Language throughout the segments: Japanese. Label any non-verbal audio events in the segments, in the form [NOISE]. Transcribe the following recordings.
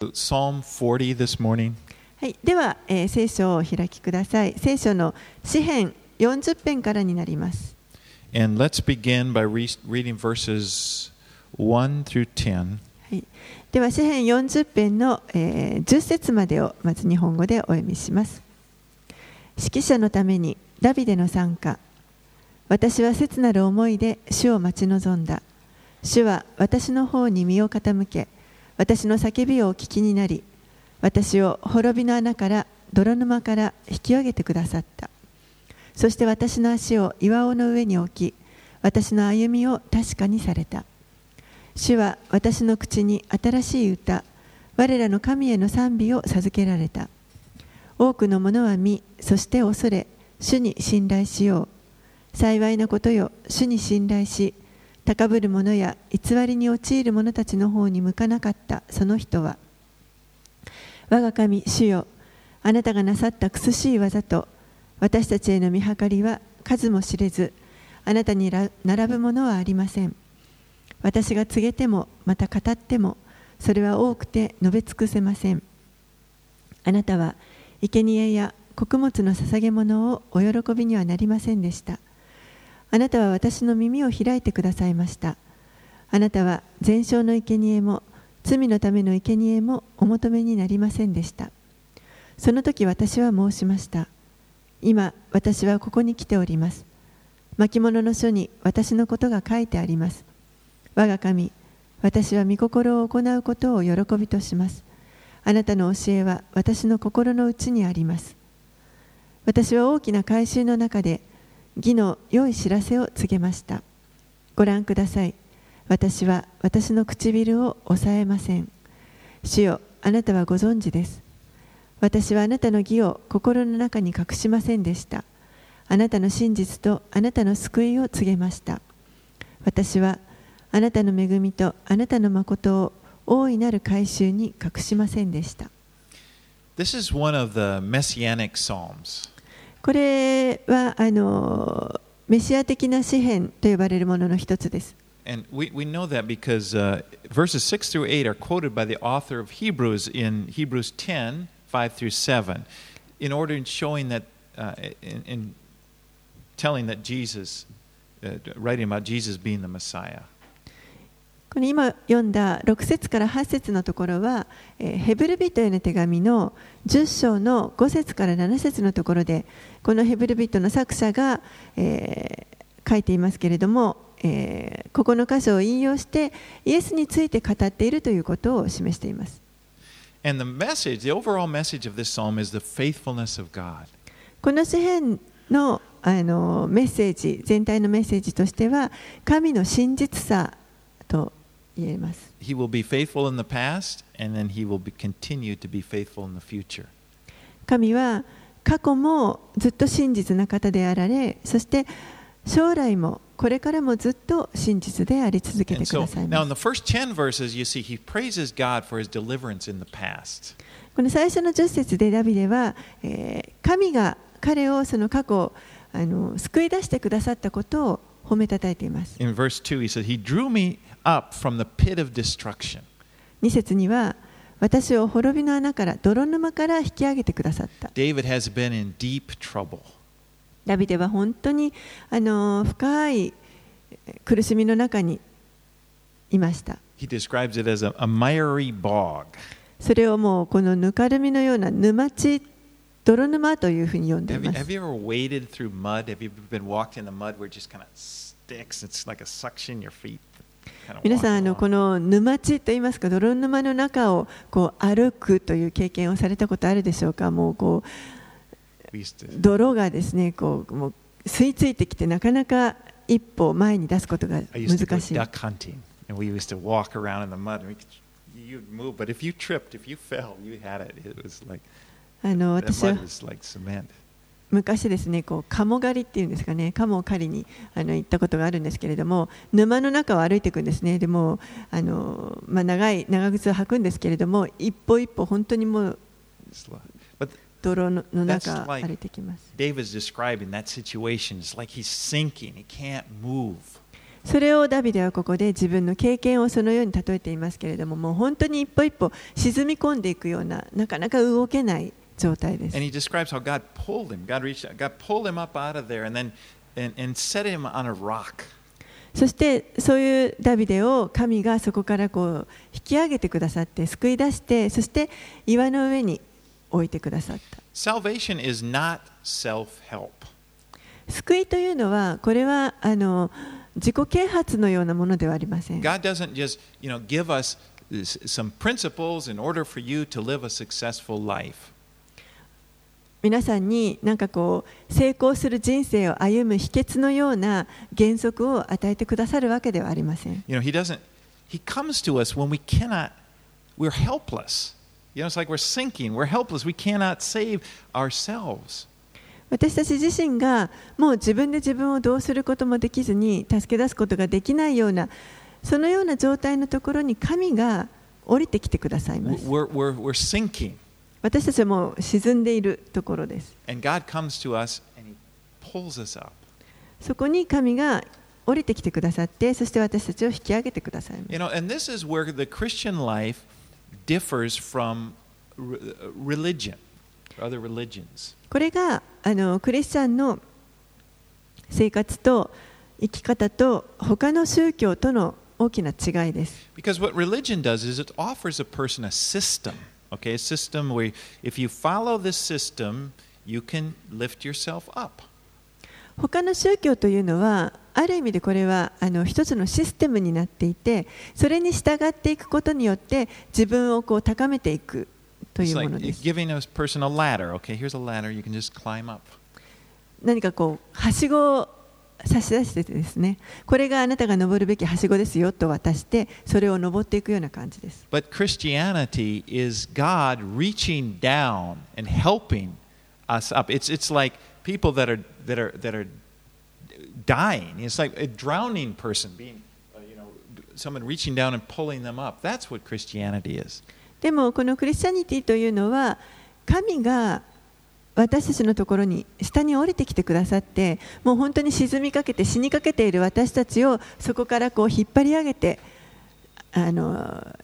Psalm 40 this morning. はい、では、えー聖書をお開きください。聖書の詩編40編からになります。And let's begin by re- reading verses 1 through 10. はい、では詩編40編の、えー10節までをまず日本語でお読みします。指揮者のためにダビデの参加。私は切なる思いで主を待ち望んだ。主は私の方に身を傾け、私の叫びをお聞きになり、私を滅びの穴から泥沼から引き上げてくださった。そして私の足を岩尾の上に置き、私の歩みを確かにされた。主は私の口に新しい歌、我らの神への賛美を授けられた。多くの者は見、そして恐れ、主に信頼しよう。幸いなことよ、主に信頼し、高ぶる者や偽りに陥る者たちの方に向かなかったその人は、我が神、主よ、あなたがなさった苦しい技と、私たちへの見計りは数も知れず、あなたに並ぶものはありません。私が告げてもまた語ってもそれは多くて述べ尽くせません。あなたは生贄や穀物の捧げ物をお喜びにはなりませんでした。あなたは私の耳を開いてくださいました。あなたは全焼の生贄も罪のための生贄もお求めになりませんでした。その時私は申しました。今私はここに来ております。巻物の書に私のことが書いてあります。我が神、私は御心を行うことを喜びとします。あなたの教えは私の心の内にあります。私は大きな改宗の中で義の良い知らせを告げました。ご覧ください。私は私の唇を抑えません。主よ、あなたはご存知です。私はあなたの義を心の中に隠しませんでした。あなたの真実とあなたの救いを告げました。私はあなたの恵みとあなたの誠を大いなる改宗に隠しませんでした。This is one of the messianic psalms. これはあのメシア的な詩篇と呼ばれるものの一つです。 And we, we know that because uh, verses 6 through 8 are quoted by the author of Hebrews in Hebrews 10 5 through 7, in order in showing that, uh, in, in telling that Jesus, uh, writing about Jesus being the Messiah. この今読んだ6節から8節のところは、えーヘブル人への手紙の10章の5節から7節のところでこのヘブル人の作者が、えー書いていますけれども、えーここの箇所を引用してイエスについて語っているということを示しています。And the message, the overall message of this psalm is the faithfulness of God. この詩篇のあのメッセージ全体のメッセージとしては神の真実さと言えます。He will be faithful in the past, and then he will be, continue to be faithful in the future. 神は過去もずっと真実な方であられそして将来もこれからもずっと真実であり続けてく so ださいます the first 10 verses, you see he praises God for his deliverance in the past. この最初の10節でダビデは、えー神が彼をその過去あの救い出してくださったことを褒めたたえています In verse 2, he said, He drew me up from the pit of destruction. 2節には私を滅びの穴から泥沼から引き上げてくださった David has been in deep trouble. ダビデは本当にあの深い苦しみの中にいました He describes it as a, a miry bog. それをもうこのぬかるみのような沼地泥沼というふうに呼んでい Have ま have す you ever waded through mud? Have you been walked in the mud where it just kind of sticks? It's like a suction your feet. 皆さんあの、この沼地といいますか、泥沼の中をこう歩くという経験をされたことあるでしょうか、もうこう泥がですねこうもう吸い付いてきて、なかなか一歩前に出すことが難しい。あの私は昔ですねこう鴨狩りっていうんですかね鴨を狩りにあの行ったことがあるんですけれども沼の中を歩いていくんですねでもあの、まあ、長い長靴を履くんですけれども一歩一歩本当にもう泥のの中歩いてきます David's describing that situation. It's like he's sinking. He can't move. それをダビデはここで自分の経験をそのように例えていますけれども、もう本当に一歩一歩沈み込んでいくような、なかなか動けない状態です And。he describes how God pulled him. God reached God pulled him up out of there and then and, and set him on a rock. そしてそういうダビデを神がそこからこう引き上げてくださって救い出してそして岩の上に置いてくださった Salvation is not self-help. 救いというのはこれはあの自己啓発のようなものではありません God doesn't just, you know, give us some principles in order for you to live a successful life. 皆さんになかこう成功する人生を歩む秘訣のような原則を与えてくださるわけではありません。私たち自身がもう自分で自分をどうすることもできずに助け出すことができないようなそのような状態のところに神が降りてきてくださいます。私たちも沈んでいるところです。そこに神が降りてきてくださって、そして私たちを引き上げてください。これがあのクリスチャンの生活と生き方と他の宗教との大きな違いです。Okay, 他の宗教というのは、ある意味でこれはあの一つのシステムになっていて、それに従っていくことによって自分をこう高めていくというものです。何かこう、はし。差し出しててですねこれがあなたが登るべきはしごですよと渡してそれを登っていくような感じです But Christianity is God reaching down and helping us up. It's, it's like people that are, that, are, that are dying. It's like a drowning person being, uh, you know, someone reaching down and pulling them up. That's what Christianity is. でもこのクリスチャニティというのは神が私たちのところに下に降りてきてくださってもう本当に沈みかけて死にかけている私たちをそこからこう引っ張り上げてあの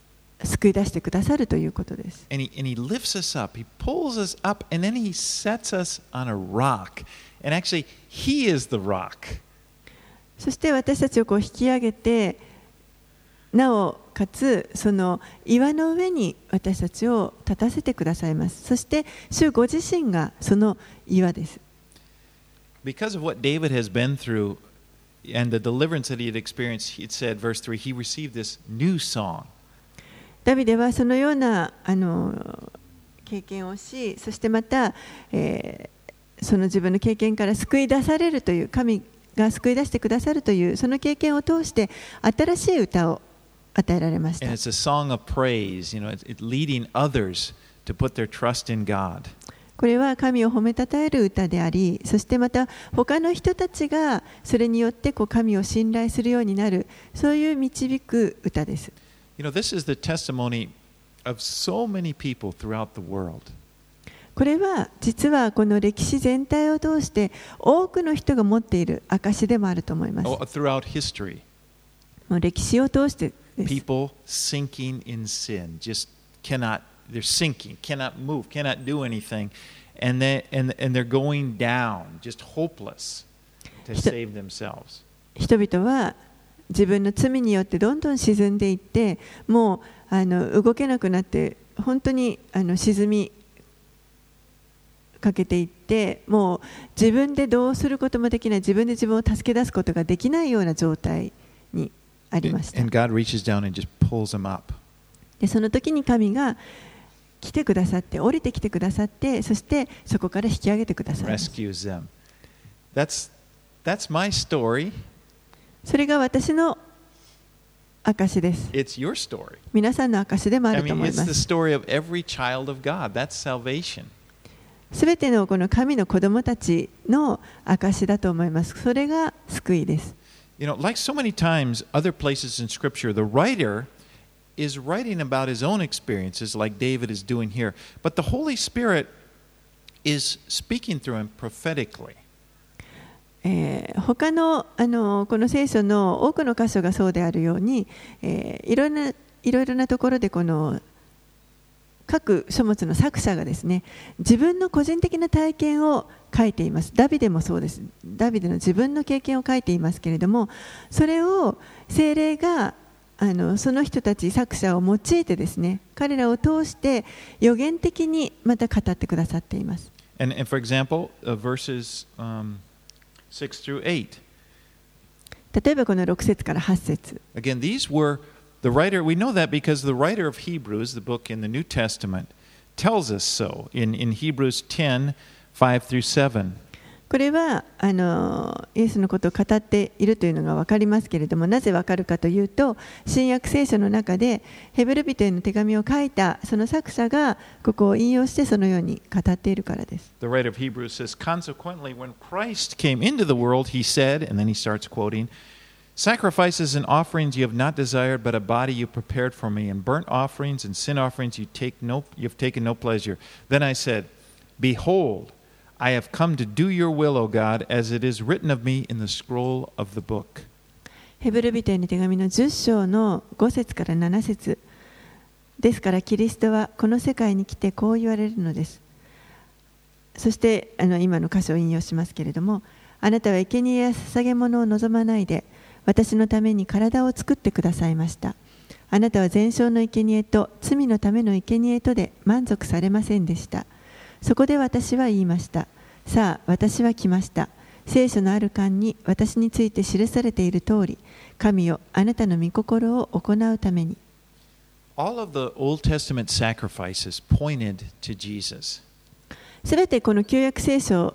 救い出してくださるということです。And he, and he lifts us up, he pulls us up, and then he sets us on a rock. And actually, he is the rock. そして私たちをこう引き上げてなおかつその岩の上に私たちを立たせてくださいますそして主ご自身がその岩です Because of what David has been through and the deliverance that he had experienced, it said, verse 3, he received this new song. ダビデはそのようなあの経験をしそしてまた、えーその自分の経験から救い出されるという神が救い出してくださるというその経験を通して新しい歌を与えられました。これは神を褒めたえる歌であり、そしてまた他の人たちがそれによってこう神を信頼するようになる、そういう導く歌です。これは実はこの歴史全体を通して多くの人が持っている証でもあると思います。歴史を通してです People sinking in sin, just cannot, they're sinking, cannot move, cannot do anything. And, they, and, and they're going down, just hopeless to save themselves. 人々は自分の罪によってどんどん沈んでいってもうあの動けなくなって本当にあの沈みかけていってもう自分でどうすることもできない自分で自分を助け出すことができないような状態にありまし。で、その時に神が来てくださって、降りてきてくださって、そしてそこから引き上げてくださった。それが私の証です。皆さんの証でもあると思います。すべてのこの神の子供たちの証だと思います。それが救いです。You know, like so many times, other places in Scripture, the writer is writing about his own experiences, like David is doing here. But the Holy Spirit is speaking through him prophetically. えー他のあのこの聖書の多くの箇所がそうであるように、えーいろいろないろいろなところでこの 各書物の作者がですね自分の個人的な体験を書いています。ダビデもそうです。ダビデの自分の経験を書いていますけれどもそれを精霊があのその人たち作者を用いてですね彼らを通して予言的にまた語ってくださっています。And, and for example, uh, verses um, 6 through 8. 例えばこの6節から8節。Again, these were the writer, we know that because the writer of Hebrews, the book in the New Testament, tells us so in, in Hebrews 10 5 through 7. これはあのイエスのことを語っているというのが分かりますけれどもなぜ分かるかというと新約聖書の中でヘブル人への手紙を書いたその作者がここを引用してそのように語っているからです。 The writer of Hebrews says, Consequently, when Christ came into the world, he said, and then he starts quoting, Sacrifices and offerings you have not desired, but a body you prepared for me, and burnt offerings and sin offerings you take no, you've taken no pleasure. Then I said, Behold, I have come to do your will, O God, as it is written of me in the scroll of the book. ヘブル人への手紙の10章の5節から7節ですからキリストはこの世界に来てこう言われるのですそしてあの今の箇所を引用しますけれどもあなたは生贄や捧げ物を望まないで 私のために体を作ってくださいました。あなたは全焼の生贄と罪のための生贄とで満足されませんでした。そこで私は言いました。さあ私は来ました。聖書のある巻に私について記されている通り神よあなたの御心を行うために。All of the Old Testament sacrifices pointed to Jesus. すべてこの旧約聖書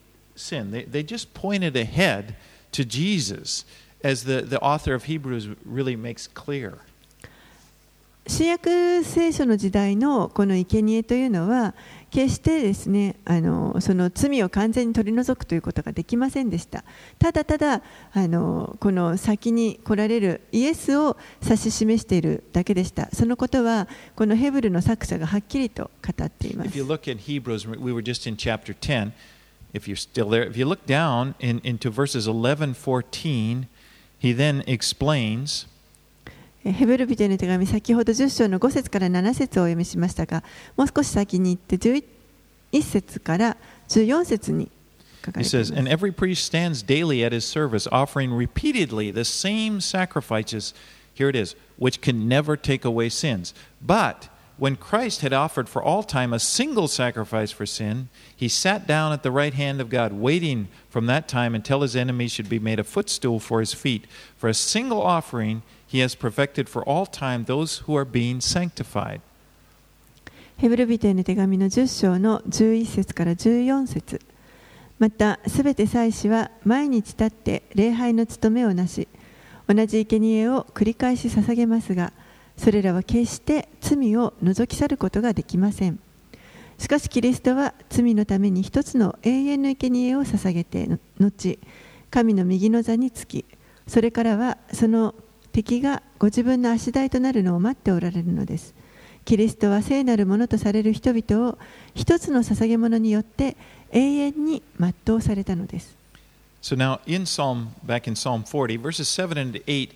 sin. They, just pointed ahead to Jesus, as the, the author of Hebrews really makes clear. 新約聖書の時代のこの生贄というのは決してですねあのその罪を完全に取り除くということができませんでしたただただあのこの先に来られるイエスを指し示しているだけでしたそのことはこのヘブルの作者がはっきりと語っています。If you're still there, if you look down in, into verses 11, 14, he then explains えヘブル人への手紙先ほど10章の5節から7節をお読みしましたがもう少し先に行って11節から14節に書か He れています says, And every priest stands daily at his service, offering repeatedly the same sacrifices. Here it is, which can never take away sins. But when Christ had offered for all time a single sacrifice for sin, he sat down at the right hand of God, waiting from that time until his enemies should be made a footstool for his feet. For a single offering, he has perfected for all time those who are being sanctified. ヘブル人への手紙の10章の11節から14節またすべて祭司は毎日立って礼拝の務めをなし同じ生贄を繰り返し捧げますが それらは決して罪を除き去ることができませんしかしキリストは罪のために一つの永遠の生贄を捧げて後神の右の座につきそれからはその敵がご自分の足台となるのを待っておられるのですキリストは聖なるものとされる人々を一つの捧げ物によって永遠に全うされたのです。So now in Psalm, back in Psalm 40, verses 7 and 8,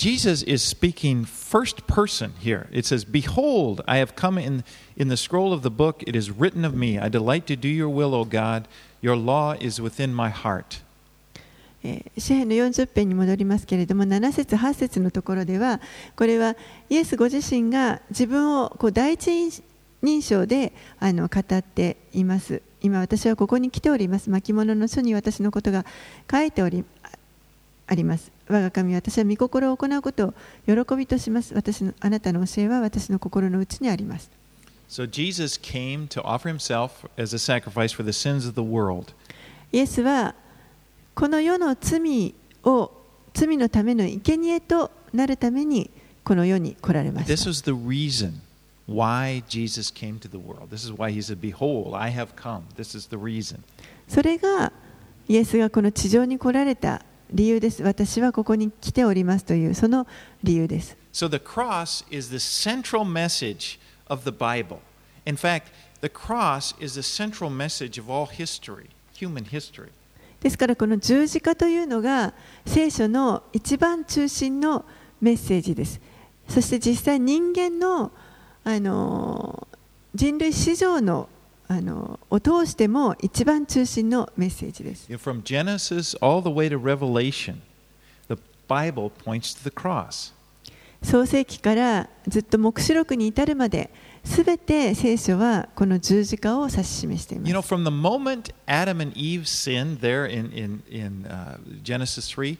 Jesus is speaking first person here. It says, Behold, I have come in, in the scroll of the book, it is written of me. I delight to do your will, O God. Your law is within my heart. 詩篇の40編に戻りますけれども7節8節のところではこれはイエスご自身が自分をこう第一人称であの語っています今私はここに来ております巻物の書に私のことが書いておりあります我が神私は御心を行うことを喜びとします私のあなたの教えは私の心の内にあります So Jesus came to offer himself as a sacrifice for the sins of the world. イエスはこの世の罪を罪のための生贄となるためにこの世に来られま This した。was the reason why Jesus came to the world. This is why he said, Behold, I have come. This is the reason. それがイエスがこの地上に来られた理由です。私はここに来ておりますというその理由です。So the cross is the central message of the Bible. In fact, the cross is the central message of all history, human history. ですからこの十字架というのが聖書の一番中心のメッセージです。そして実際人間のあの人類史上のあのを通しても一番中心のメッセージです。From Genesis all the way to Revelation, the Bible points to the cross. 創世記からずっと黙示録に至るまで、すべて聖書はこの十字架を指し示していま You know, す。from the moment Adam and Eve sinned there in, in, in uh, Genesis 3,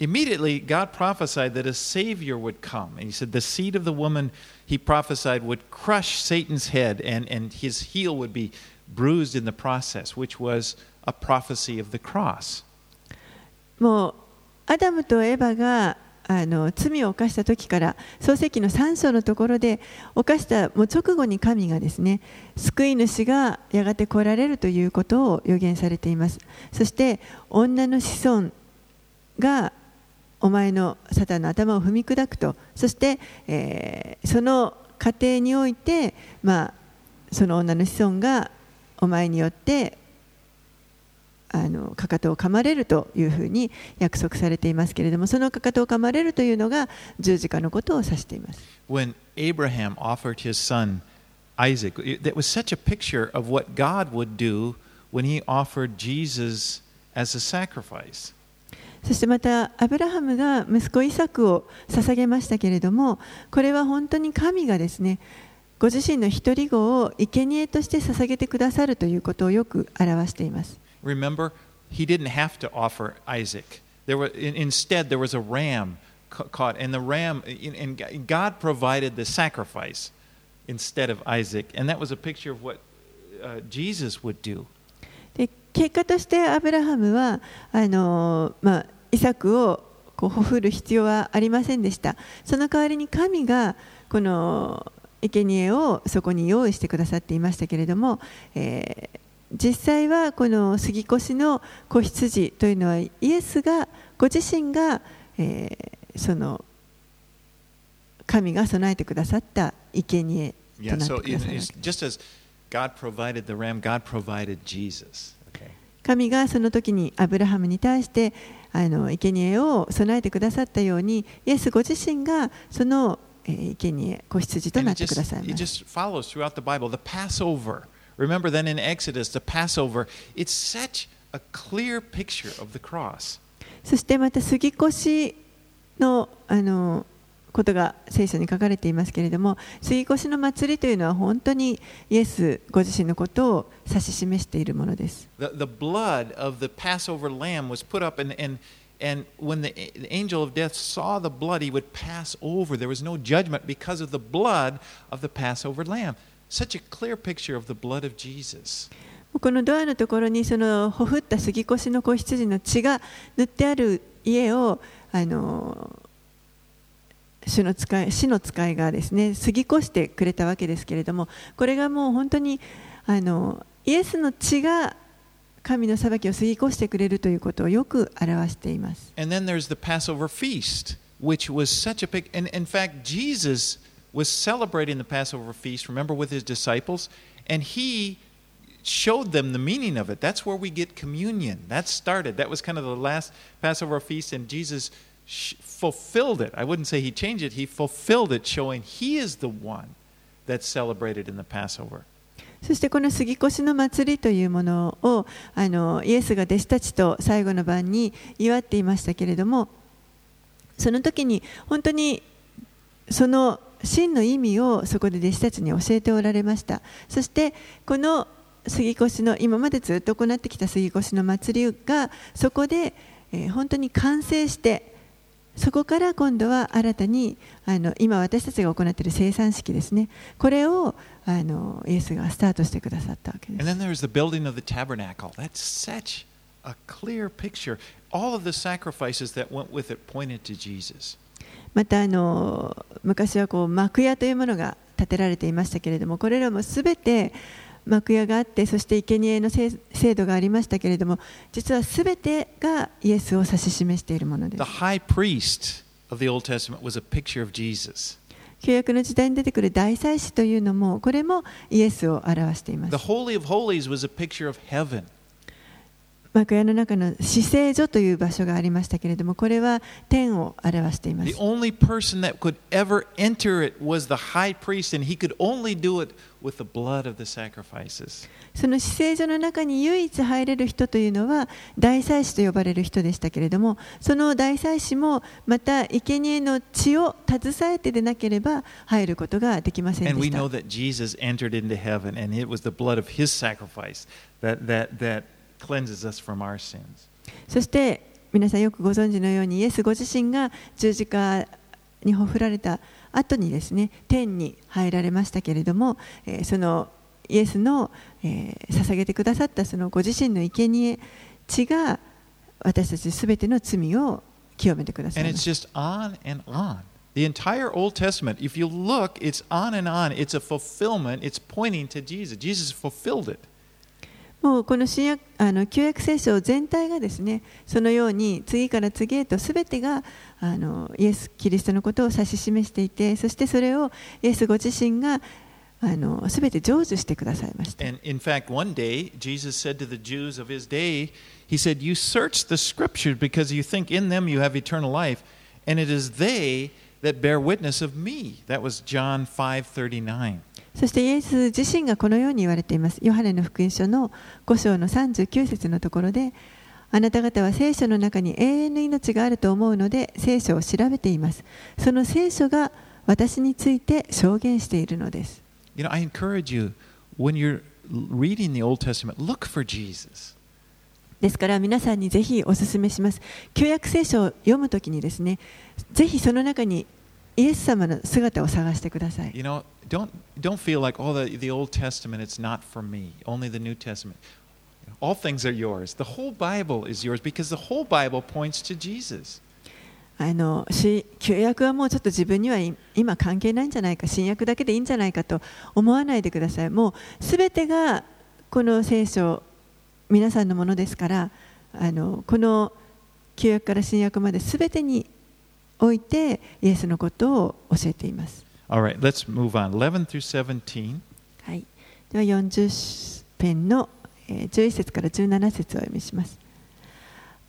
immediately God prophesied that a Savior would come. And He said, The seed of the woman, He prophesied, would crush Satan's head and, and his heel would be bruised in the process, which was a prophecy of the cross. もうアダムとエバがあの罪を犯した時から創世記の3章のところで犯したもう直後に神がですね救い主がやがて来られるということを予言されていますそして女の子孫がお前のサタンの頭を踏み砕くとそして、えーその過程において、まあ、その女の子孫がお前によってあのかかとを噛まれるというふうに約束されていますけれどもそのかかとを噛まれるというのが十字架のことを指しています When Abraham offered his son Isaac, that was such a picture of what God would do when he offered Jesus as a sacrifice. そしてまたアブラハムが息子イサクを捧げましたけれどもこれは本当に神がですねご自身の一人子を生贄として捧げてくださるということをよく表しています Remember, he didn't have to offer Isaac. There were, instead, there was a ram caught, and the ram, and and God provided the sacrifice instead of Isaac, and that was a picture of what uh, Jesus would do. 結果としてアブラハムはあの、まあ、イサクをこうほふる必要はありませんでした。その代わりに神がこの生贄をそこに用意してくださっていましたけれども、えー実際はこの杉越の子羊というのはイエスがご自身が、えーその神が備えてくださった生贄となってくださるわけです。Just as 神がその時にアブラハムに対してあの生贄を備えてくださったようにイエスご自身がそのえー生贄子羊となってくださいます. Remember then in Exodus, the Passover, it's such a clear picture of the cross. そしてまた杉越のあのことが聖書に書かれていますけれども杉越の祭りというのは本当にイエスご自身のことを指し示しているものです The, the blood of the Passover lamb was put up, and, and, and when the, the angel of death saw the blood, he would pass over. There was no judgment because of the blood of the Passover lamb. Such a clear picture of the blood of Jesus. このドアのところにそのほふった杉越の子羊の血が塗ってある家をあの主の使い死の使いがですね過ぎ越してくれたわけですけれどもこれがもう本当にあのイエスの血が神の裁きを過ぎ越してくれるということをよく表しています。And then there's the Passover feast, which was such a big. And in fact, Jesus was celebrating the Passover feast, remember, with his disciples, and he showed them the meaning of it. That's where we get communion. That started. That was kind of the last Passover feast, and Jesus fulfilled it. I wouldn't say he changed it, he fulfilled it, showing he is the one that's celebrated in the Passover. そしてこの杉越の祭りというものをあのイエスが弟子たちと最後の晩に祝っていましたけれどもその時に本当にその真の意味をそこで弟子たちに教えておられましたそしてこの杉越の今までずっと行ってきた杉越の祭りがそこで、えー本当に完成してそこから今度は新たにあの今私たちが行っている生産式ですねこれをあのイエスがスタートしてくださったわけで And す then there's the building of the tabernacle. That's such a clear picture. All of the sacrifices that went with it pointed to Jesus. またあの昔はこう幕屋というものが建てられていましたけれどもこれらもすべて幕屋があってそして生贄の制度がありましたけれども実はすべてがイエスを指し示しているものです。旧約の時代に出てくる大祭司というのもこれもイエスを表しています。幕屋の中の死聖所という場所がありましたけれどもこれは天を表していま The す only person that could ever enter it was the high priest, and he could only do it with the blood of the sacrifices. その死聖所の中に唯一入れる人というのは大祭司と呼ばれる人でしたけれどもその大祭司もまた生贄の血を携えてでなければ入ることができません And で we した know that Jesus entered into heaven, and it was the blood of his sacrifice that, that, that cleanses us from our sins. そして皆さんよくご存知のようにイエスご自身が十字架にほふられた後にですね天に入られましたけれども、えーそのイエスの、えー捧げてくださったそのご自身の生贄血が私たちすべての罪を清めてくださいま and on. The entire Old Testament, if you look, it's on and on. It's a fulfillment, it's pointing to Jesus. Jesus fulfilled it. もうこの新約あの旧約聖書全体がですねそのように次から次へとすべてがあのイエス・キリストのことを指し示していてそしてそれをイエスご自身があのすべて成就してくださいました。And in fact, one day, Jesus said to the Jews of his day, He said, You search the scriptures because you think in them you have eternal life, and it is they that bear witness of me. That was John 5 39. そしてイエス自身がこのように言われています。ヨハネの福音書の5章の39節のところで、あなた方は聖書の中に永遠の命があると思うので聖書を調べています。その聖書が私について証言しているのです。You know, I encourage you, when you're reading the Old Testament, look for Jesus. ですから皆さんにぜひお勧めします。旧約聖書を読むときにですね、ぜひその中にイエス様の姿を探してください。You know, don't, don't feel like, oh, the, the Old Testament, it's not for me, only the New Testament. All things are yours. The whole Bible is yours because the whole Bible points to Jesus. あの旧約はもうちょっと自分には今関係ないんじゃないか、新約だけでいいんじゃないかと思わないでください。もうすべてがこの聖書、皆さんのものですから、あのこの旧約から新約まですべてにおいてイエスのことを教えています。Alright, let's move on. 11 through 17. はい、では40編の11節から17節をお読みします。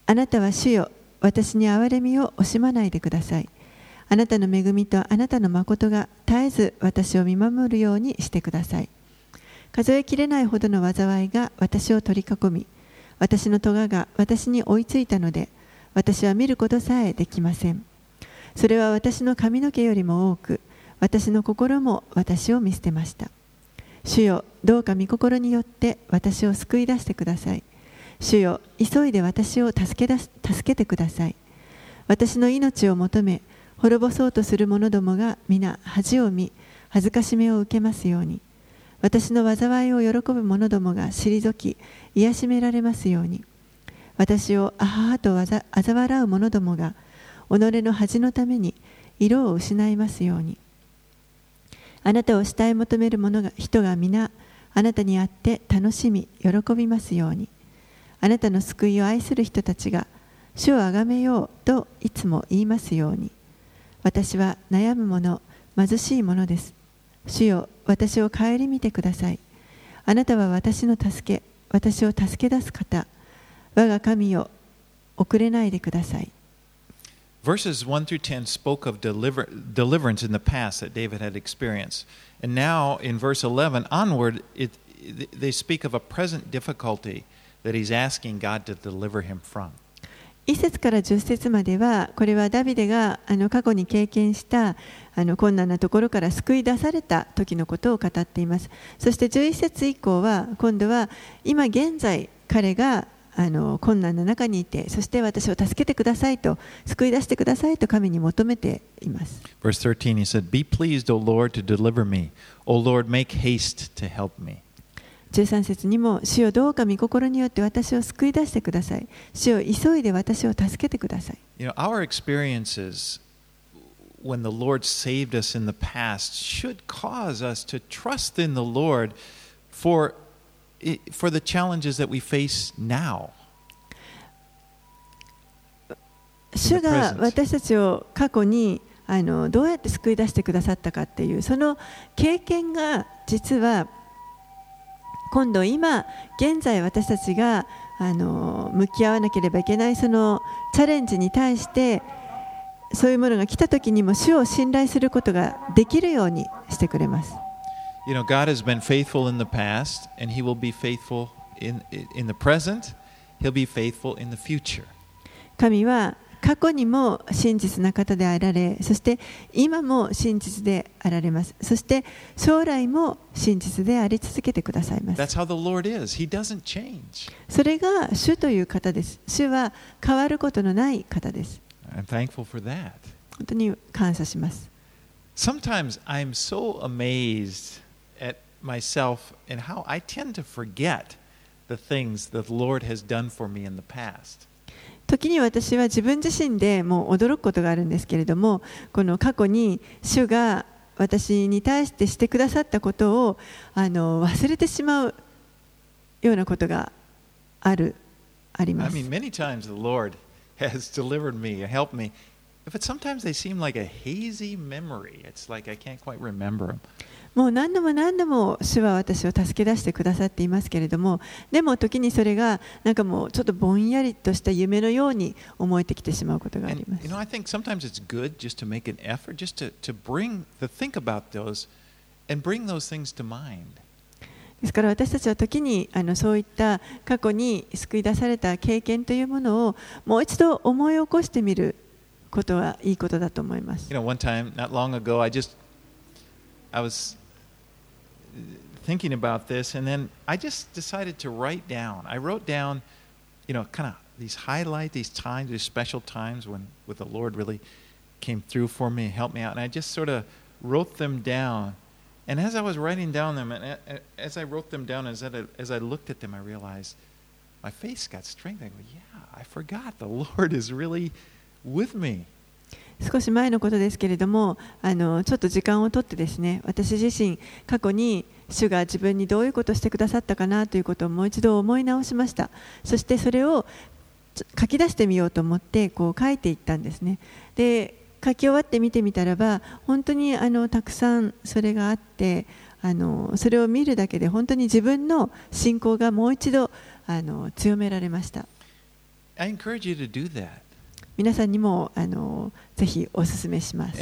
あなたは主よ、私に憐れみを惜しまないでください。あなたの恵みとあなたの誠が絶えず私を見守るようにしてください。数えきれないほどの災いが私を取り囲み、私の咎が私に追いついたので、私は見ることさえできません。それは私の髪の毛よりも多く、私の心も私を見捨てました。主よ、どうか御心によって私を救い出してください。主よ、急いで私を助け出し助けてください。私の命を求め、滅ぼそうとする者どもが皆恥を見、恥ずかしめを受けますように。私の災いを喜ぶ者どもが退き、癒しめられますように。私をあははとあざ嘲笑う者どもが、己の恥のために色を失いますように。あなたを慕い求める者が人が皆あなたに会って楽しみ喜びますように。あなたの救いを愛する人たちが主をあがめようといつも言いますように。私は悩む者貧しい者です。主よ私を顧みてください。あなたは私の助け私を助け出す方。我が神よ遅れないでください。Verses 1 through 10 spoke of deliver, deliverance in the past that David had experienced. And now in verse 11 onward, it, they speak of a present difficulty that he's asking God to deliver him from. 1節から10節まではこれはダビデがあの過去に経験したあの困難なところから救い出された時のことを語っていますそして11節以降は今度は今現在彼があの困難な中にいてそして私を助けてくださいと救い出してくださいと神に求めています Verse 13, he said, Be pleased, O Lord, to deliver me. O Lord, make haste to help me. 13節にも、主よどうか御心によって私を救い出してください。主よ急いで私を助けてください。You know, our experiences when the Lord saved us in the past should cause us to trust in the Lord for, for the challenges that we face now. 主が私たちを過去にあのどうやって救い出してくださったかっていうその経験が実は今度今現在私たちがあの向き合わなければいけないそのチャレンジに対してそういうものが来た時にも主を信頼することができるようにしてくれます。You know, God has been faithful in the past, and He will be faithful in, in the present. He'll be faithful in the future. 神は過去にも真実な方であられそして今も真実であられますそして将来も真実であり続けてくださいます That's how the Lord is. He doesn't change. それが主という方です主は変わることのない方です I'm thankful for that. 本当に感謝します Sometimes I'm so amazed at myself and how I tend to forget the things that the Lord has done for me in the past. 時に私は自分自身でもう驚くことがあるんですけれどもこの過去に主が私に対してしてくださったことをあの忘れてしまうようなことがあるありま I す mean, many times the Lord [LAUGHS] has delivered me, helped me, but sometimes they seem like a hazy memory. It's like I can't quite remember them. もう何度も何度も主は私を助け出してくださっていますけれどもでも時にそれがなんかもうちょっとぼんやりとした夢のように思えてきてしまうことがあります。ですから私たちは時にあのそういった過去に救い出された経験というものをもう一度思い起こしてみることはいいことだと思います。Thinking about this, and then I just decided to write down. I wrote down, you know, kind of these highlight, these times, these special times when, with the Lord really came through for me, helped me out, and I just sort of wrote them down. And as I was writing down them, and as I wrote them down, as I, as I looked at them, I realized my face got strengthened. I go, yeah, I forgot the [LAUGHS] Lord is really with me. 少し前のことですけれどもあのちょっと時間をとってですね私自身過去に主が自分にどういうことをしてくださったかなということをもう一度思い直しました。そしてそれを書き出してみようと思ってこう書いていったんですね。で書き終わって見てみたらば本当にあのたくさんそれがあってあのそれを見るだけで本当に自分の信仰がもう一度あの強められました。I encourage you to do that. 皆さんにもあのぜひおすすめします。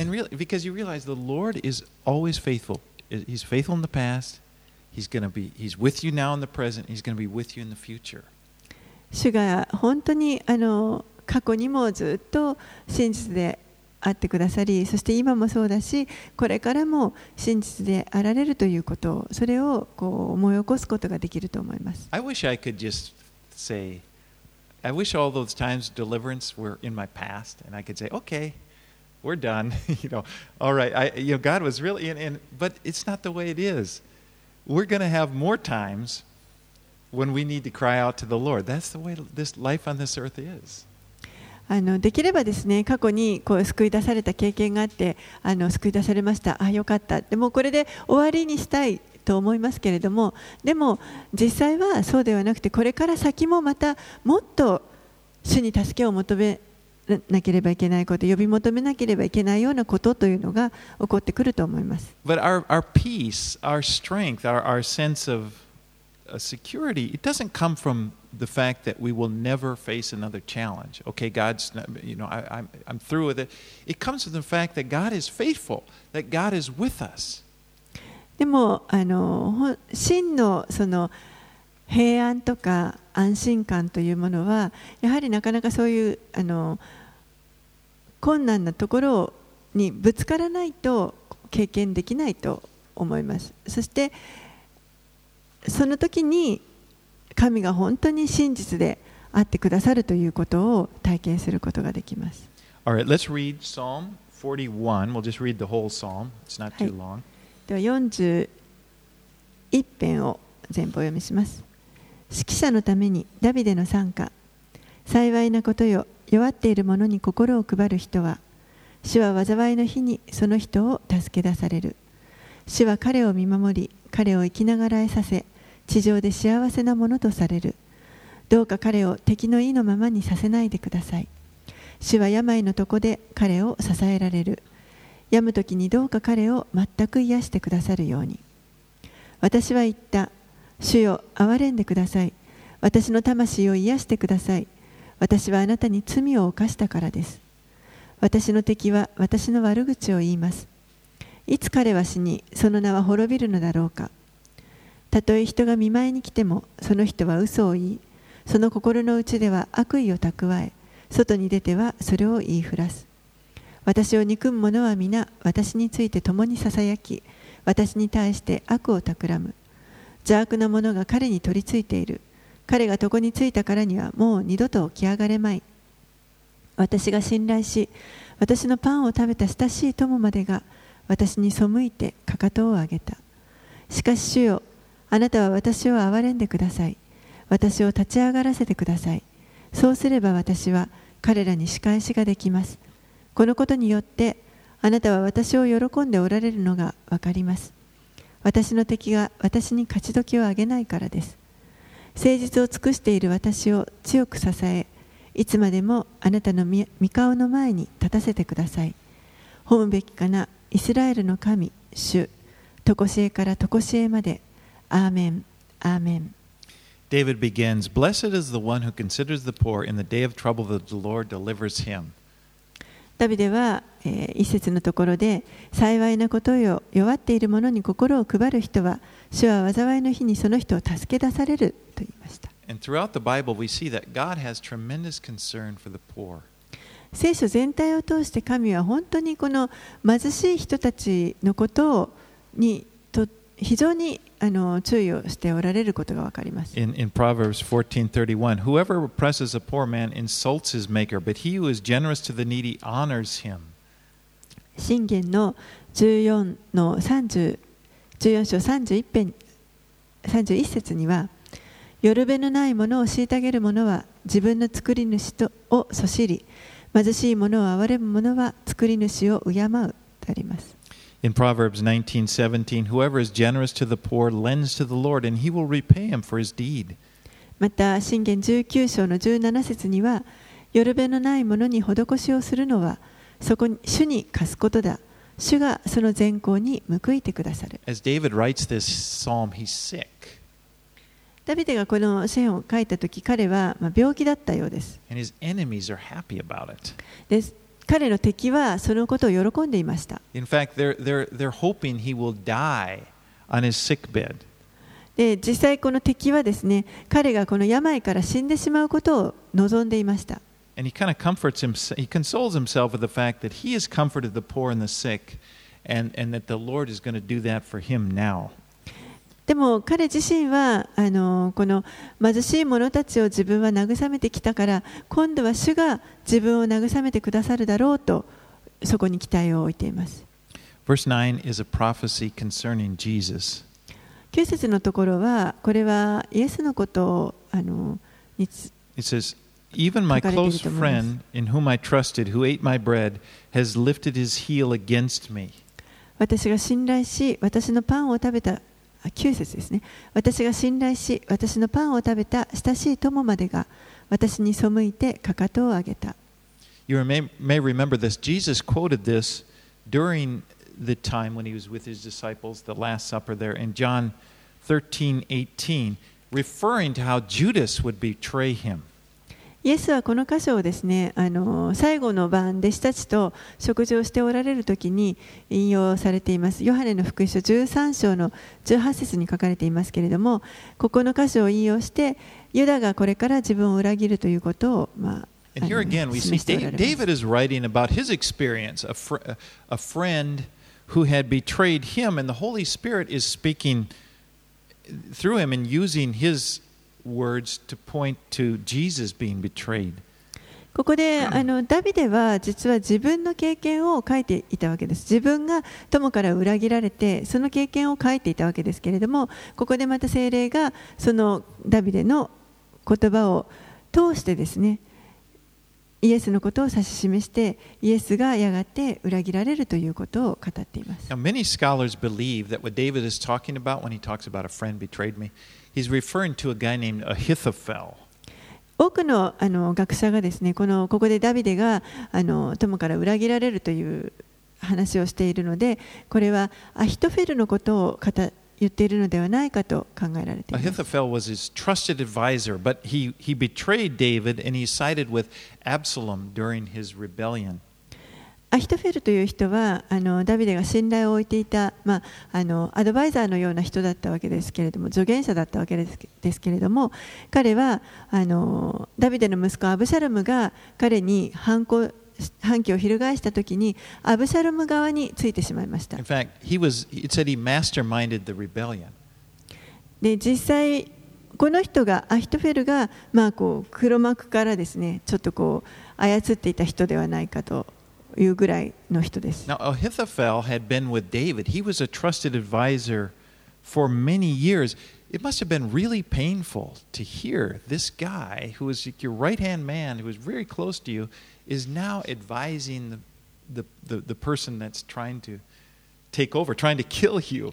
主が本当にあの過去にもずっと真実であってくださり、そして今もそうだし、これからも真実であられるということ、それをこう思い起こすことができると思います。I wish I could just say I wish all those times deliverance were in my past, and I could say, okay, we're done. [LAUGHS] you know, all right. I, you know, God was really in, in, but it's not the way it is. We're going to have more times when we need to cry out to the Lord. That's the way this life on this earth is. あのできればですね過去にこう救い出された経験があってあの救い出されましたあよかったでもこれで終わりにしたい と思いますけれどもでも実際はそうではなくてこれから先もまたもっと主に助けを求めなければいけないこと呼び求めなければいけないようなことというのが起こってくると思います But our, our peace, our strength, our, our sense of security, it doesn't come from the fact that we will never face another challenge. Okay, God's, you know, I, I'm, I'm through with it. It comes from the fact that God is faithful, that God is with us. でもあのほ真のその平安とか安心感というものはやはりなかなかそういうあの困難なところにぶつからないと経験できないと思いますそしてその時に神が本当に真実であってくださるということを体験することができます All right, let's read Psalm 41. We'll just read the whole psalm, it's not too long. では41編を全部お読みします。指揮者のためにダビデの参加。幸いなことよ。弱っている者に心を配る人は主は災いの日にその人を助け出される。主は彼を見守り彼を生きながらえさせ地上で幸せなものとされる。どうか彼を敵の意のままにさせないでください。主は病の床で彼を支えられる。病む時にどうか彼を全く癒してくださるように。私は言った。主よ憐れんでください。私の魂を癒してください。私はあなたに罪を犯したからです。私の敵は私の悪口を言います。いつ彼は死にその名は滅びるのだろうか。たとえ人が見舞いに来てもその人は嘘を言いその心の内では悪意を蓄え外に出てはそれを言いふらす。私を憎む者は皆私について共にささやき私に対して悪を企む。邪悪な者が彼に取り付いている。彼が床についたからにはもう二度と起き上がれまい。私が信頼し私のパンを食べた親しい友までが私に背いてかかとを上げた。しかし主よあなたは私を憐れんでください。私を立ち上がらせてください。そうすれば私は彼らに仕返しができます。このことによってあなたは私を喜んでおられるのが分かります。私の敵が私に勝ち時をあげないからです。誠実を尽くしている私を強く支えいつまでもあなたの御顔の前に立たせてください。褒むべきかなイスラエルの神主とこしえからとこしえまで。アーメンアーメン。David begins Blessed is the one who considers the poor in the day of trouble that the Lord delivers him. ダビデは、えー、一節のところで幸いなことよ弱っている者に心を配る人は主は災いの日にその人を助け出されると言いました。聖書全体を通して神は本当にこの貧しい人たちのことにと非常にあの注意をしておられることがわかります。In, in Proverbs 14:31, whoever oppresses a poor man insults his maker, but he who is generous to the needy honors him. 信玄の14の30 14章31編31節には、よるべのないものを虐げる者は自分の作り主とをそしり、貧しい者を憐れむ者は作り主を敬うとあります。In Proverbs 19:17, whoever is generous to the poor lends to the Lord, and he will repay him for his deed. また、信玄19章の17節には、よるべのないものに施しをするのは、そこに主に貸すことだ。主がその善行に報いてくださる。As David writes this psalm, he's sick. ダビデがこの詩を書いたとき、彼は病気だったようです。And his enemies are happy about it. です彼の敵はそのことを喜んでいました。で実際、この敵はですね彼がこの病から死んでしまうことを望んでいました。でも彼自身はあのこの貧しい者たちを自分は慰めてきたから今度は主が自分を慰めてくださるだろうとそこに期待を置いています。9節のところはこれはイエスのことをあの It says, Even my concerning Jesus heel against me. 私が信頼し私のパンを食べた9節ですね。私が信頼し、私のパンを食べた親しい友までが私に背いてかかとを上げた。You may, may remember this. Jesus quoted this during the time when he was with his disciples, the Last Supper there in John 13 18, referring to how Judas would betray him. イエスはこの箇所をですねあの最後の晩弟子たちと食事をしておられる時に引用されていますヨハネの福音書13章の18節に書かれていますけれどもここの箇所を引用してユダがこれから自分を裏切るということを、まあ、And here again, we see David is writing about his experience, a, fr a friend who had betrayed him, and the Holy Spirit is speaking through him and using his words to point to Jesus being betrayed. ここであのダビデは実は自分の経験を書いていたわけです。自分が友から裏切られてその経験を書いていたわけですけれどもここでまた精霊がそのダビデの言葉を通してですねイエスのことを指し示してイエスがやがて裏切られるということを語っています Now, many scholars believe that what David is talking about when he talks about a friend betrayed me, he's referring to a guy named Ahithophel. 多くのあの学者がですねこのここでダビデがあの友から裏切られるという話をしているのでこれはアヒトフェルのことを語言っているのではないかと考えられています。 Ahithophel was his trusted advisor, but he, he betrayed David and he sided with Absalom during his rebellion. アヒトフェルという人はあのダビデが信頼を置いていた、まあ、あのアドバイザーのような人だったわけですけれども助言者だったわけですですけれども彼はあのダビデの息子アブシャロムが彼に反抗反旗を翻した時にアブシャロム側についてしまいました In fact, he was, it said he masterminded the rebellion. で実際この人がアヒトフェルが、まあ、こう黒幕からですねちょっとこう操っていた人ではないかというぐらいの人です。 Now, Ahithophel had been with David. He was a trusted advisor for many years. It must have been really painful to hear this guy, who was your right hand man, who was very close to you, is now advising the, the, the, the person that's trying to take over, trying to kill you.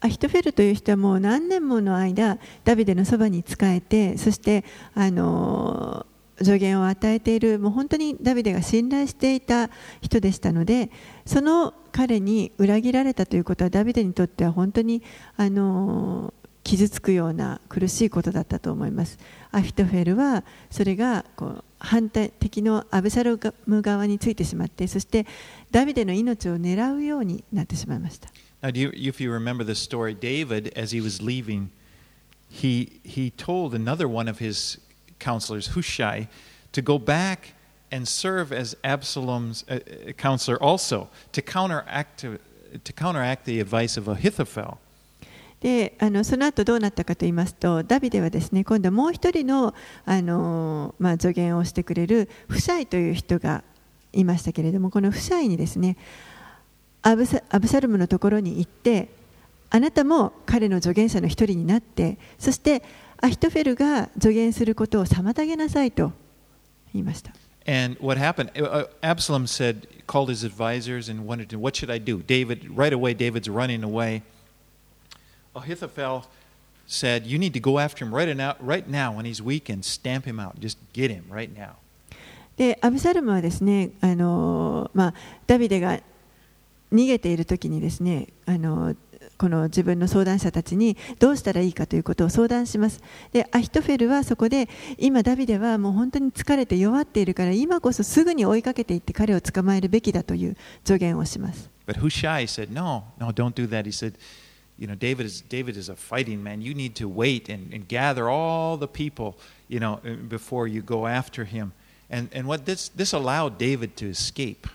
アヒトフェルという人はもう何年もの間ダビデのそばに仕えてそしてあの 助言を与えているもう本当にダビデが信頼していた人でしたのでその彼に裏切られたということはダビデにとっては本当にあの傷つくような苦しいことだったと思います。アヒトフェルはそれがこう反対敵のアブシャロム側についてしまってそしてダビデの命を狙うようになってしまいました。Now, do you, if you remember the story, David, as he was leaving, he, he told another one of his counselors, Hushai, to go back and serve as Absalom's uh, counselor also, to counteract, to, to counteract the advice of Ahithophel. であのその後どうなったかと言いますとダビデはですね今度はもう一人のあの、まあ、助言をしてくれるフシャイという人がいましたけれどもこのフシャイにですねアブサアブシャルムのところに行ってあなたも彼の助言者の一人になってそしてアヒトフェルが助言することを妨げなさいと言いました。 And what happened? uh, uh, Absalom said, called his advisors and wanted to, what should I do? David, right away, David's running away. Ahithophel said, you need to go after him right now, right now when he's weak and stamp him out. Just get him right now. でアブシャルムはですねあの、まあ、ダビデが逃げている時にですねあの この自分の相談者たちにどうしたらいいかということを相談しますでアヒトフェルはそこで今ダビデはもう本当に疲れて弱っているから今こそすぐに追いかけていって彼を捕まえるべきだという助言をします But Hushai said, no, no, don't do that. He said, you know, David is, David is a fighting man. You need to wait and, and gather all the people, you know, before you go after him. And, and what this, this allowed David to escape.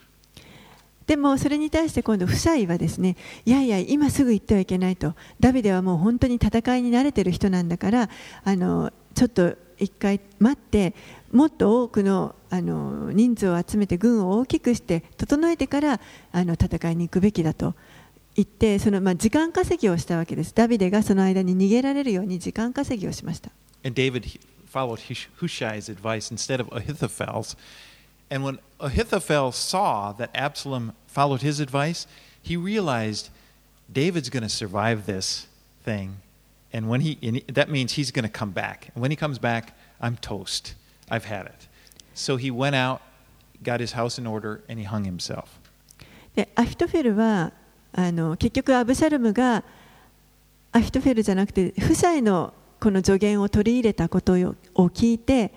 でもそれに対して今度フシャイはですねいやいや今すぐ行ってはいけないと。ダビデはもう本当に戦いに慣れてる人なんだからあのちょっと一回待ってもっと多くのあの人数を集めて軍を大きくして整えてからあの戦いに行くべきだと。言ってその、まあ、時間稼ぎをしたわけです。ダビデがその間に逃げられるように時間稼ぎをしました。And David followed Hushai's advice instead of Ahithophel's. And when Ahithophel saw that Absalom followed his advice, he realized David's going to survive this thing. And when he, and that means he's going to come back. And when he comes back, I'm toast. I've had it. So he went out, got his house in order, and he hung himself. でアヒトフェルはあの結局アブシャルムがアヒトフェルじゃなくて夫妻のこの助言を取り入れたことをを聞いて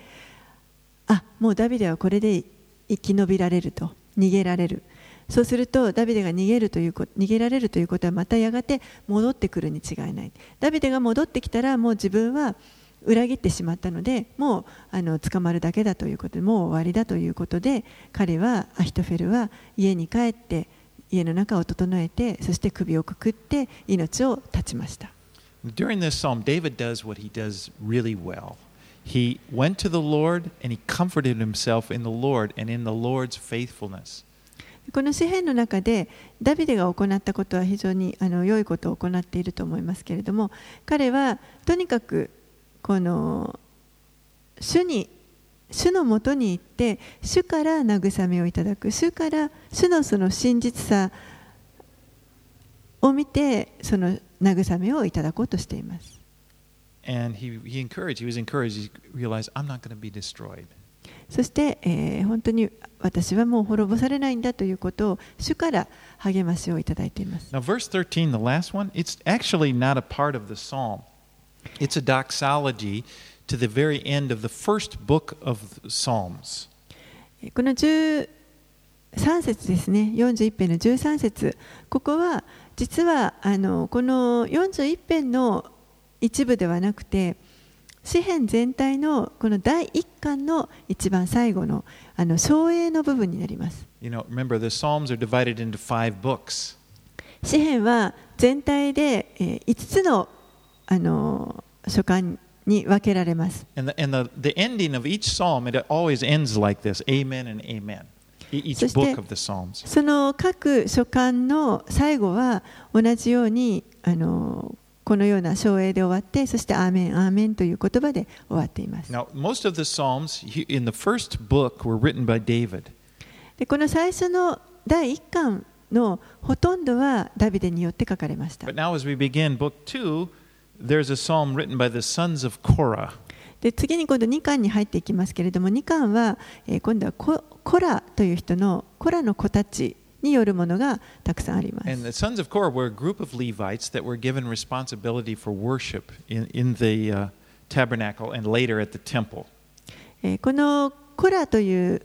あもうダビデはこれで 生き延びられると逃げられる。そうするとダビデが逃げるということ逃げられるということはまたやがて戻ってくるに違いない。ダビデが戻ってきたらもう自分は裏切ってしまったのでもうあの捕まるだけだということでもう終わりだということで彼はアヒトフェルは家に帰って家の中を整えてそして首をくくって命を絶ちました。During this psalm, David does what he does really well. He went to the Lord and he comforted himself in the Lord and in the Lord's faithfulness. この詩篇の中でダビデが行ったことは非常にあの良いことを行っていると思いますけれども彼はとにかくこの主に主のもとに行って主から慰めをいただく主から主のその真実さを見てその慰めをいただこうとしています。And he, he encouraged, he was encouraged, he realized, I'm not going to be destroyed. そして、えー本当に私はもう滅ぼされないんだということを主から励ましをいただいています。Now, verse 13, the last one, it's actually not a part of the psalm. It's a doxology to the very end of the first book of Psalms. この13節ですね、41編の13節ここは実はあのこの41編の一部ではなくて、詩篇全体のこの第1巻の一番最後のあの照英の部分になります。You know, remember, the Psalms are divided into five books. 詩篇は全体で、えー5つのあの書簡に分けられます。And the, and the, the ending of each psalm, it always ends like this Amen and Amen. E- そして.その各書簡の最後は同じようにあのこのような照英で終わってそして「アーメンアーメン」という言葉で終わっています。Now, most of the Psalms in the first book were written by David. でこの最初の第1巻のほとんどはダビデによって書かれました But。now, as we begin book two, there's a psalm written by the sons of Korah. で次に今度2巻に入っていきますけれども2巻は、えー今度はココラという人のコラの子たちによるものがたくさんあります。このコラという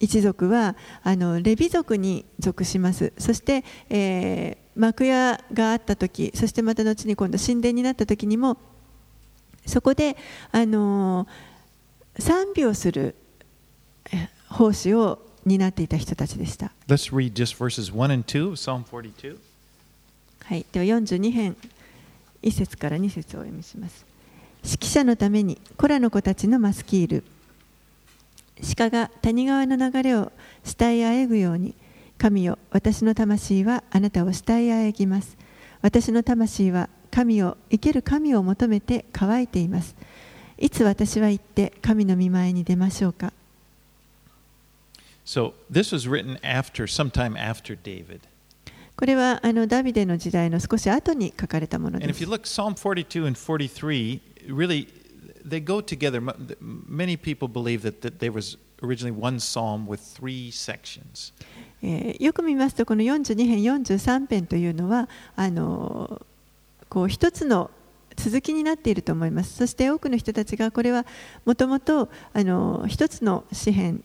一族はあのレビ族に属します。そして、えー、幕屋があった時、そしてまた後に今度神殿になった時にも、そこで、あの、賛美をする奉仕を担っていた人たちでした、Let's read just verses 1 and 2 of Psalm 42. はい、では42編1節から2節をお読みします。指揮者のためにコラの子たちのマスキール。鹿が谷川の流れを慕いあえぐように神よ私の魂はあなたを慕いあえぎます。私の魂は神を生ける神を求めて乾いています。いつ私は行って神の御前に出ましょうか So this was written after, sometime after David. これはあのダビデの時代の少し後に書かれたもの And で if す you look, Psalm 42 and 43, really, they go together. Many people believe that, that there was originally one psalm with three sections. えーよく見ますとこの42編43編というのはあのこう一つの続きになっていると思いますそして多くの人たちがこれはもともと一つの詩編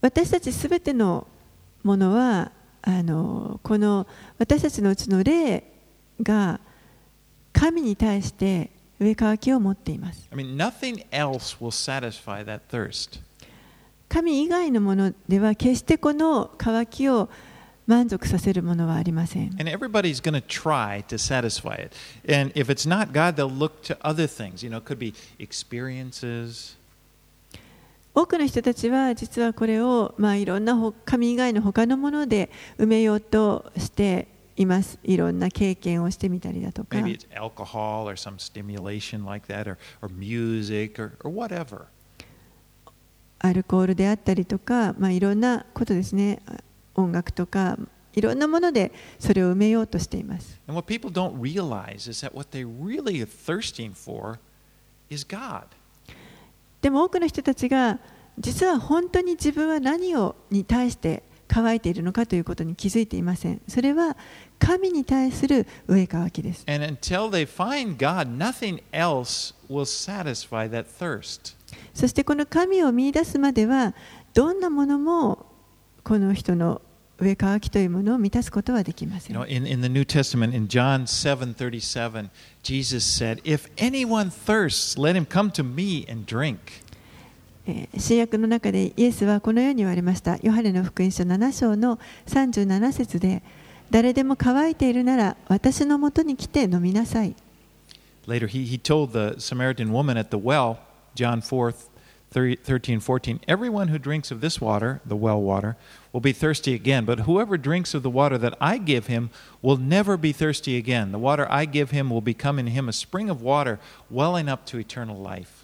私たちすべてのものはあのこの私たちのうちの霊が神に対して上乾きを持っています I mean, nothing else will satisfy that thirst. 神以外のものでは決してこの乾きを満足させるものはありません And everybody's going to try to satisfy it. And if it's not God, they'll look to other things. You know, it could be experiences, 多くの人たちは実はこれを、まあ、いろんなほ神以外の他のもので埋めようとしていますいろんな経験をしてみたりだとか maybe it's alcohol or some stimulation like that, or, or music or, or whatever. アルコールであったりとか、まあ、いろんなことですね音楽とかいろんなものでそれを埋めようとしています And what people don't realize is that what they really are thirsting for is God. でも多くの人たちが実は本当に自分は何をに対して乾いているのかということに気づいていません。それは神に対する上乾きです。God. そしてこの神を見出すまではどんなものもこの人の上乾きというものを満たすことはできませ You ん know,。in, in the New Testament, in John 7:37, Jesus said, "If anyone thirsts, let him come to me and drink." えー新約の中でイエスはこのように言われました。ヨハネの福音書7章の37節で誰でも乾いているなら私のもとに来て飲みなさい。Later, he, he told the Samaritan woman at the well, John 4 30 13, 14, Everyone who drinks of this water, the well water, will be thirsty again. But whoever drinks of the water that I give him will never be thirsty again. The water I give him will become in him a spring of water welling up to eternal life.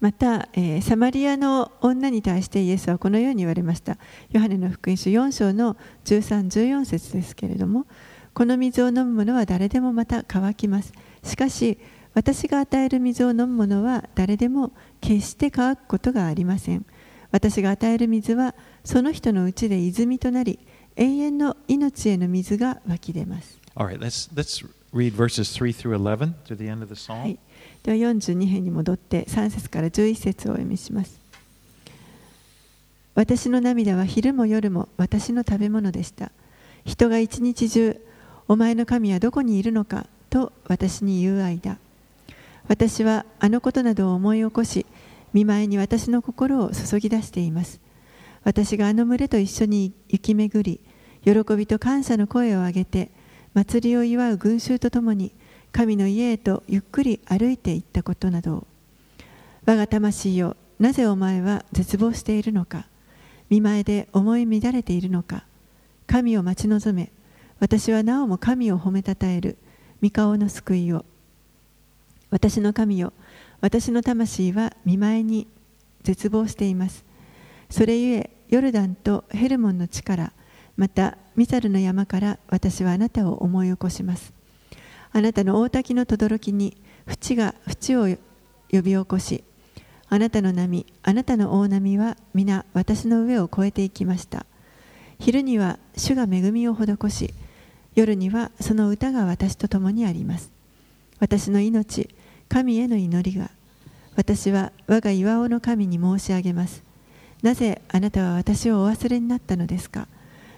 また、えーサマリアの女に対してイエスはこのように言われました。ヨハネの福音書4章の13、14節ですけれども、この水を飲む者は誰でもまた乾きます。しかし、 私が与える水を飲む者は誰でも決して乾くことがありません。私が与える水はその人のうちで泉となり、永遠の命への水が湧き出ます。All right, let's, let's read verses 3 through 11 to the end of the psalm. はい、では42編に戻って3節から11節をお読みします。私の涙は昼も夜も私の食べ物でした。人が一日中、お前の神はどこにいるのかと私に言う間、私はあのことなどを思い起こし、見舞いに私の心を注ぎ出しています。私があの群れと一緒に行き巡り、喜びと感謝の声を上げて、祭りを祝う群衆とともに、神の家へとゆっくり歩いていったことなどを。我が魂よ、なぜお前は絶望しているのか、見前で思い乱れているのか、神を待ち望め、私はなおも神を褒めたたえる、御顔の救いを。私の神よ、私の魂は見前に絶望しています。それゆえ、ヨルダンとヘルモンの地から、またミサルの山から私はあなたを思い起こします。あなたの大滝の轟に淵が淵を呼び起こし、あなたの波、あなたの大波は皆私の上を越えていきました。昼には主が恵みを施し、夜にはその歌が私と共にあります。私の命、神への祈りが、私は我が岩尾の神に申し上げます。なぜあなたは私をお忘れになったのですか？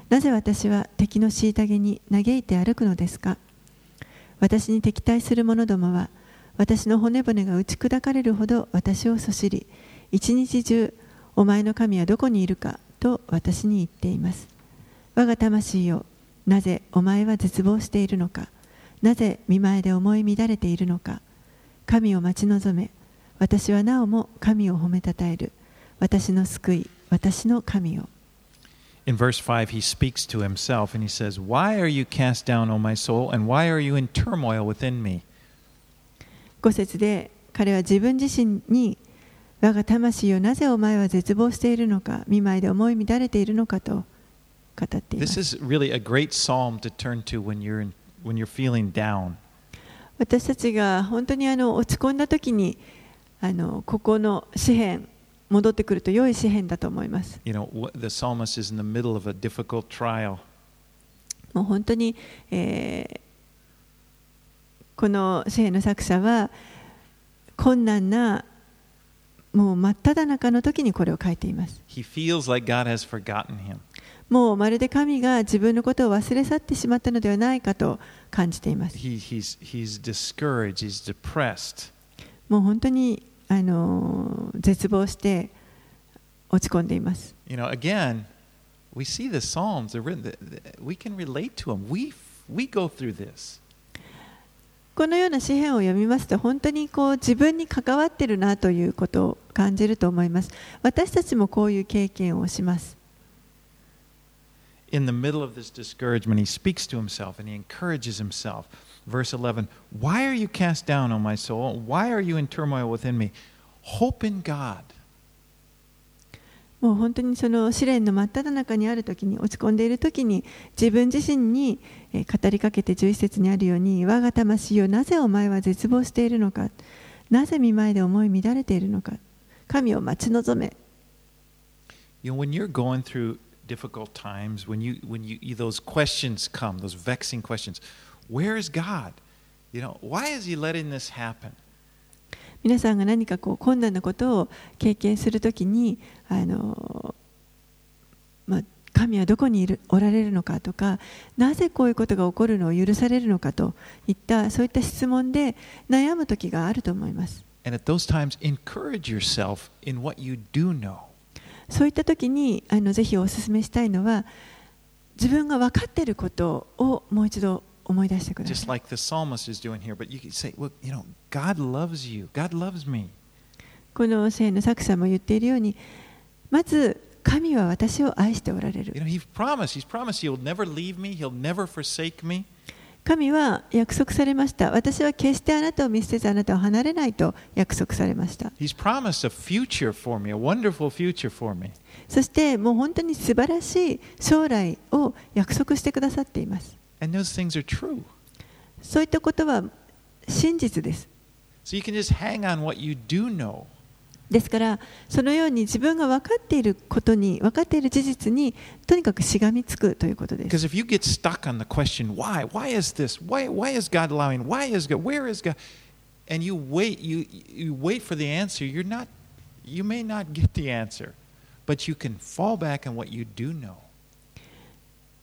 なぜ私は敵の虐げに嘆いて歩くのですか？私に敵対する者どもは私の骨骨が打ち砕かれるほど私をそしり一日中お前の神はどこにいるかと私に言っています。我が魂よなぜお前は絶望しているのか？なぜ見前で思い乱れているのか？神を待ち望め私はなおも神を褒めたたえる私の救い私の神よ In verse 5, he speaks to himself and he says, Why are you cast down, O my soul, and why are you in turmoil within me? 5節で彼は自分自身に我が魂よなぜお前は絶望しているのか見舞いで思い乱れているのかと語っていま This す is really a great psalm to turn to when you're, in, when you're feeling down. 私たちが本当にあの落ち込んだ時にあのここの詩篇戻ってくると良い詩篇だと思います You know, wh- the psalmist is in the middle of a difficult trial. もう本当に、えーこの詩篇の作者は困難なもう真っ只中の時にこれを書いています He feels like God has forgotten him. もうまるで神が自分のことを忘れ去ってしまったのではないかと感じています。もう本当にあの絶望して落ち込んでいます。このような詩篇を読みますと本当にこう自分に関わってるなということを感じると思います。私たちもこういう経験をします。In the middle of this discouragement, he speaks to himself and he encourages himself. Verse 11 Why are you cast down, O my soul? Why are you in turmoil within me? Hope in God. もう本当にその試練の真っ只中にある時に落ち込んでいる時に自分自身にえー語りかけて11節にあるように我が魂よなぜお前は絶望しているのかなぜ見舞いで思い乱れているのか神を待ち望め You know, when you're going through difficult times, when you when you those questions come, those vexing questions, where is God? You know, why is He letting this happen? 皆さんが何かこう困難なことを経験するときにあの、まあ、神はどこにいるおられるのかとかなぜこういうことが起こるのを許されるのかといったそういった質問で悩む時があると思います。And at those times, encourage yourself in what you do know. そういった時にあのぜひお勧めしたいのは自分が分かっていることをもう一度思い出してくだ Just さい。like the psalmist is doing here. But you can say, well, you know, God loves you. God loves me. この聖の作者も言っているようにまず神は私を愛しておられ You る know, He's promised. He's promised He'll never leave me. He'll never forsake me. 神は約束されました。私は決してあなたを見捨てずあなたを離れないと約束されました。そしてもう本当に素晴らしい将来を約束してくださっています。そういったことは真実です。ですから、そのように自分が分かっていることに、分かっている事実に、とにかくしがみつくということです。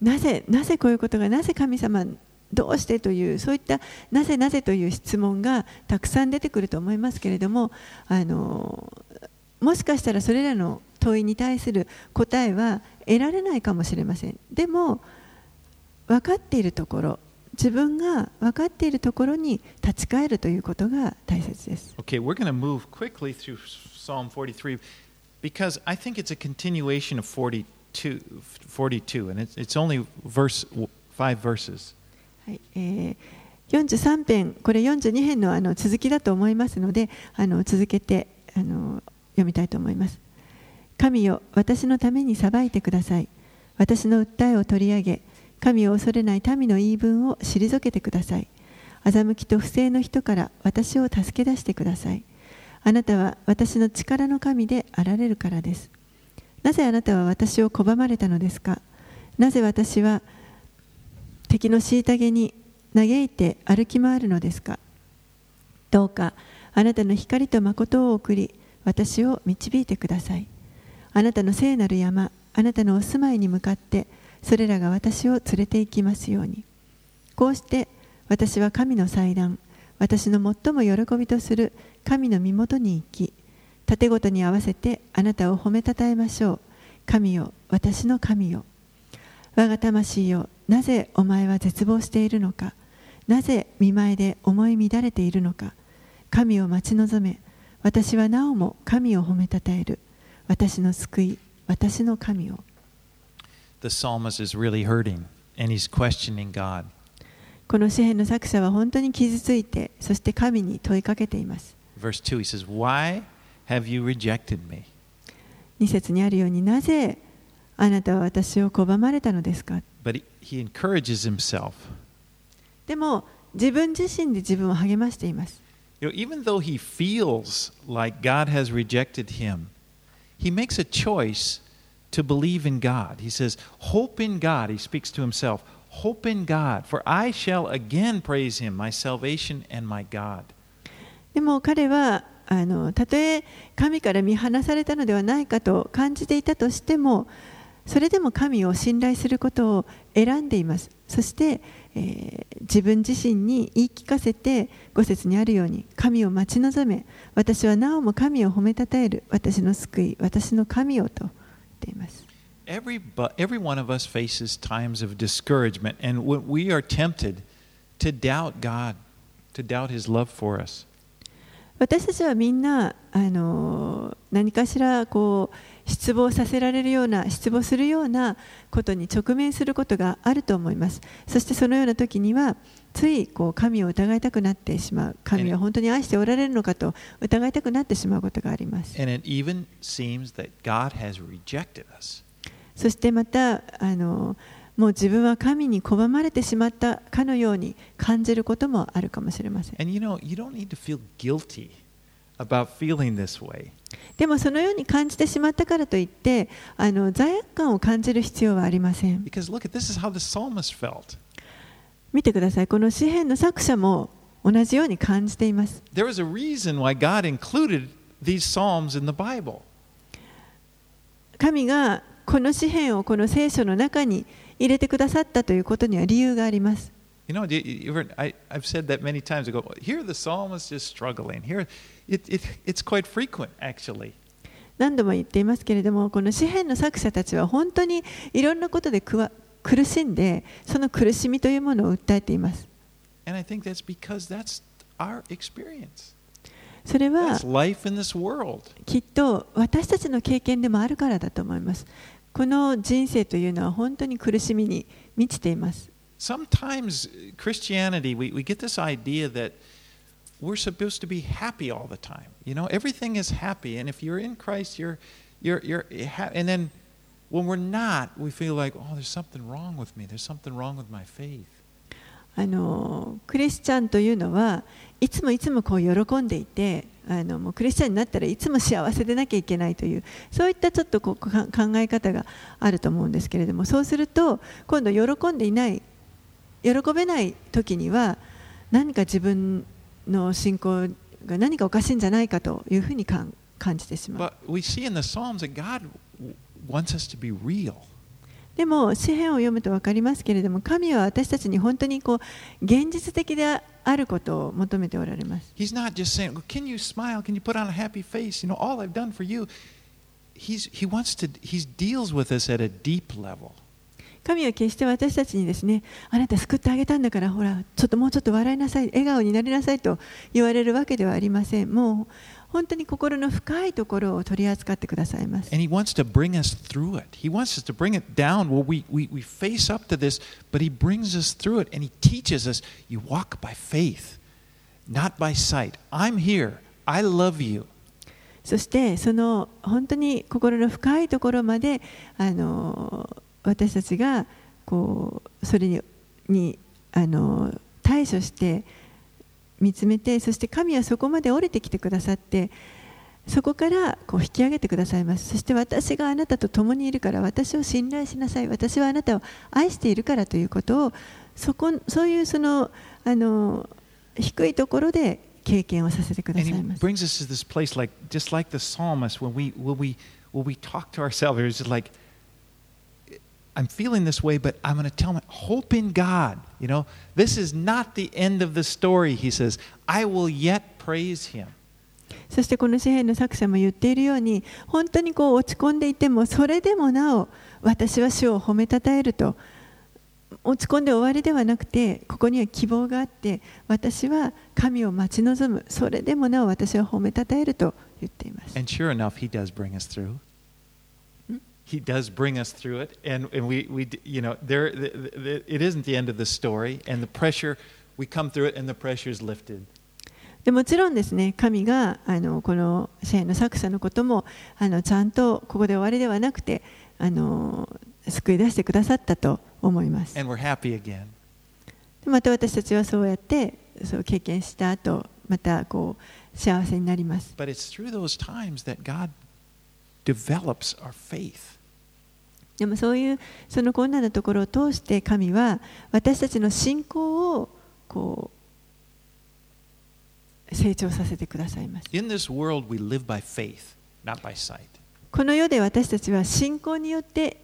なぜ、なぜこういうことが、なぜ神様。どうしてというそういったなぜなぜという質問がたくさん出てくると思いますけれどもあのもしかしたらそれらの問いに対する答えは得られないかもしれませんでも分かっているところ自分が分かっているところに立ち返るということが大切です Okay, we're going to move quickly through Psalm 43 because I think it's a continuation of 42, 42 and it's, it's only verse, five verses. はいえー43編、これ42編のあの続きだと思いますので、あの続けてあの読みたいと思います。神よ、私のために裁いてください。私の訴えを取り上げ、神を恐れない民の言い分を退けてください。欺きと不正の人から私を助け出してください。あなたは私の力の神であられるからです。なぜあなたは私を拒まれたのですか？なぜ私は敵の虐げに嘆いて歩き回るのですか？どうかあなたの光と誠を送り私を導いてください。あなたの聖なる山あなたのお住まいに向かってそれらが私を連れて行きますように。こうして私は神の祭壇私の最も喜びとする神の身元に行き盾ごとに合わせてあなたを褒めたたえましょう。神よ私の神よ。我が魂よなぜお前は絶望しているのか？なぜ見舞いで思い乱れているのか？神を待ち望め。私はなおも神を褒めたたえる。私の救い私の神を。The psalmist is really hurting and he's questioning God. この詩篇の作者は本当に傷ついてそして神に問いかけています。Verse 2, he says, Why have you rejected me? 2節にあるようになぜあなたは私を拒まれたのですか？But he, he encourages himself. でも自分自身で自分を励ましています You know, even though he feels like God has rejected him, he makes a choice to believe in God. He says, Hope in God. He speaks to himself, Hope in God, for I shall again praise him, my salvation and my God. でも彼はあのたとえ神から見放されたのではないかと感じていたとしても それでも神を信頼することを選んでいます。そして、え、自分自身に言い聞かせて、ご説にあるように、神を待ち望め、私はなおも神を褒めたたえる、私の救い、私の神をと言ます。私たちはみんな、あの、何かしらこう、失望させられるような失望するようなことに直面することがあると思います。そしてそのような時にはついこう神を疑いたくなってしまう。神は本当に愛しておられるのかと疑いたくなってしまうことがあります.そしてまたあのもう自分は神に拒まれてしまったかのように感じることもあるかもしれません。And you know, you don't need to feel guilty でもそのように感じてしまったからといってあの罪悪感を感じる必要はありません。見てください、この詩篇の作者も同じように感じています。神がこの詩篇をこの聖書の中に入れてくださったということには理由があります。何度も言っていますけれども、この詩篇の作者たちは本当にいろんなことで苦しんで、その苦しみというものを訴えています。それはきっと私たちの経験でもあるからだと思います。この人生というのは本当に苦しみに満ちています。Sometimes Christianity, we, we get this idea that we're supposed to be happy all the time. You know, everything is happy, and if you're in Christ, you're, you're, you're, ha- and then when we're not, we feel like, oh, there's something wrong with me. There's something wrong with my faith. あのクリスチャンというのはいつもいつもこう喜んでいてあのもうクリスチャンになったらいつも幸せでなきゃいけないというそういったちょっとこうか考え方があると思うんですけれどもそうすると今度喜んでいない 喜べない時には何か自分の信仰が何かおかしいんじゃないかというふうに感感じてしまう.でも詩篇を読むと分かりますけれども神は私たちに本当にこう現実的であることを求めておられます He's not just saying, "Can you smile? Can you put on a happy face? You know, all I've done for you." He's, he wants to, he deals with us at a deep level. 神は決して私たちにですねあなた救ってあげたんだからほらちょっともうちょっと笑いなさい笑顔になりなさいと言われるわけではありませんもう本当に心の深いところを取り扱ってくださいます And he wants to bring us through it. He wants us to bring it down where we, we, we face up to this, but he brings us through it and he teaches us you walk by faith, not by sight. I'm here. I love you. そしてその本当に心の深いところまであの私たちがこうそれににあの対処して見つめてそして神はそこまで降りてきてくださってそこからこう引き上げてくださいますそして私があなたと共にいるから私を信頼しなさい私はあなたを愛しているからということをそこそういうそのあの低いところで経験をさせてくださいます。brings us to this place like just like the psalmist when we when we when we talk to ourselves, it's like I'm feeling this way, but I'm going to tell my hope in God. You know, this is not the end of the story. He says, I will yet praise Him. そしてこの詩篇の作者も言っているように本当にこう落ち込んでいてもそれでもなお私は主を褒めたたえると落ち込んで終わりではなくてここには希望があって私は神を待ち望むそれでもなお私は褒めたたえると言っています And sure enough, He does bring us through. He does bring us through it, and, and we, we, you know, there, the, the, it isn't the end of the story, and the pressure, we come through it, and the pressure is lifted. でもちろんですね神があのこの詩篇の作者のこともあのちゃんとここで終わりではなくてあの救い出してくださったと思います And we're happy again. でまた私たちはそうやってそう経験した後またこう幸せになります But it's through those times that God develops our faith. でもそういうその困難なところを通して神は私たちの信仰をこう成長させてくださいました。この世で私たちは信仰によって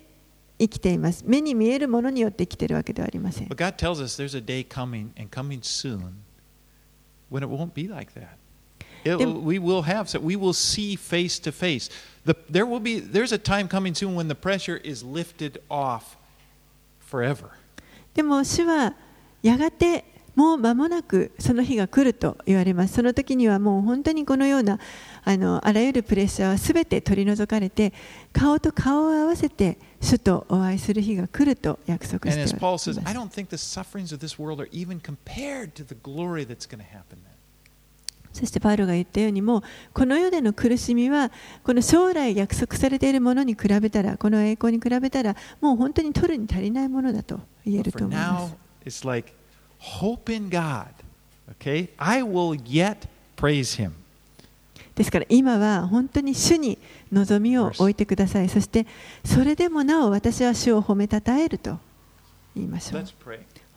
生きています。目に見えるものによって生きているわけではありません。When we will have, we will see face to face. The, there will be, there's a time coming soon when the pressure is lifted off forever. でも主はやがてもう間もなくその日が来ると言われます。その時にはもう本当にこのようなあのあらゆるプレッシャーはすべて取り除かれて顔と顔を合わせて主とお会いする日が来ると約束 And して as おり Paul ま says, すそしてパウロが言ったようにもうこの世での苦しみはこの将来約束されているものに比べたらこの栄光に比べたらもう本当に取るに足りないものだと言えると思います。it's like hope in God. Okay? I will yet praise him. ですから今は本当に主に望みを置いてください。そしてそれでもなお私は主を褒めたたえると言いましょう.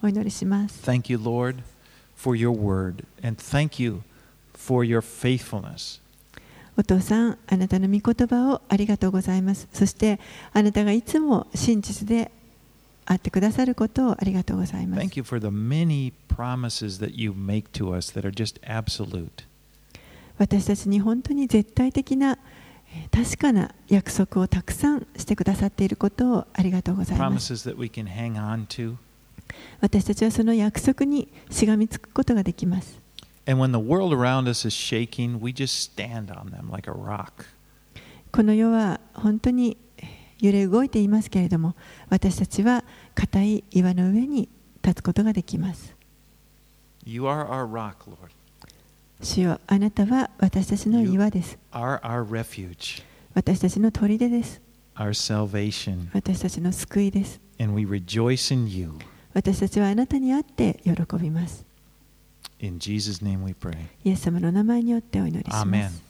お祈りします。Thank you, Lord, for your word, and thank you for your faithfulness. お父さん、あなたの御言葉をありがとうございます。そしてあなたがいつも真実であってくださることをありがとうございます。Thank you for the many promises that you make to us that are just absolute. 私たちに本当に絶対的なえー確かな約束をたくさんしてくださっていることをありがとうございます。Promises that we can hang on to. 私たちはその約束にしがみつくことができます。And when the world around us is shaking, we just stand on them like a rock. この世は本当にえー揺れ動いていますけれども、私たちは固い岩の上に立つことができます。You are our rock, Lord, 主よあなたは私たちの岩です。are our refuge, 私たちの砦です。our salvation, 私たちの救いです。and we rejoice in you. 私たちはあなたにあって喜びます。In Jesus' name we pray. イエス様の名前によってお祈りしま Amen. す。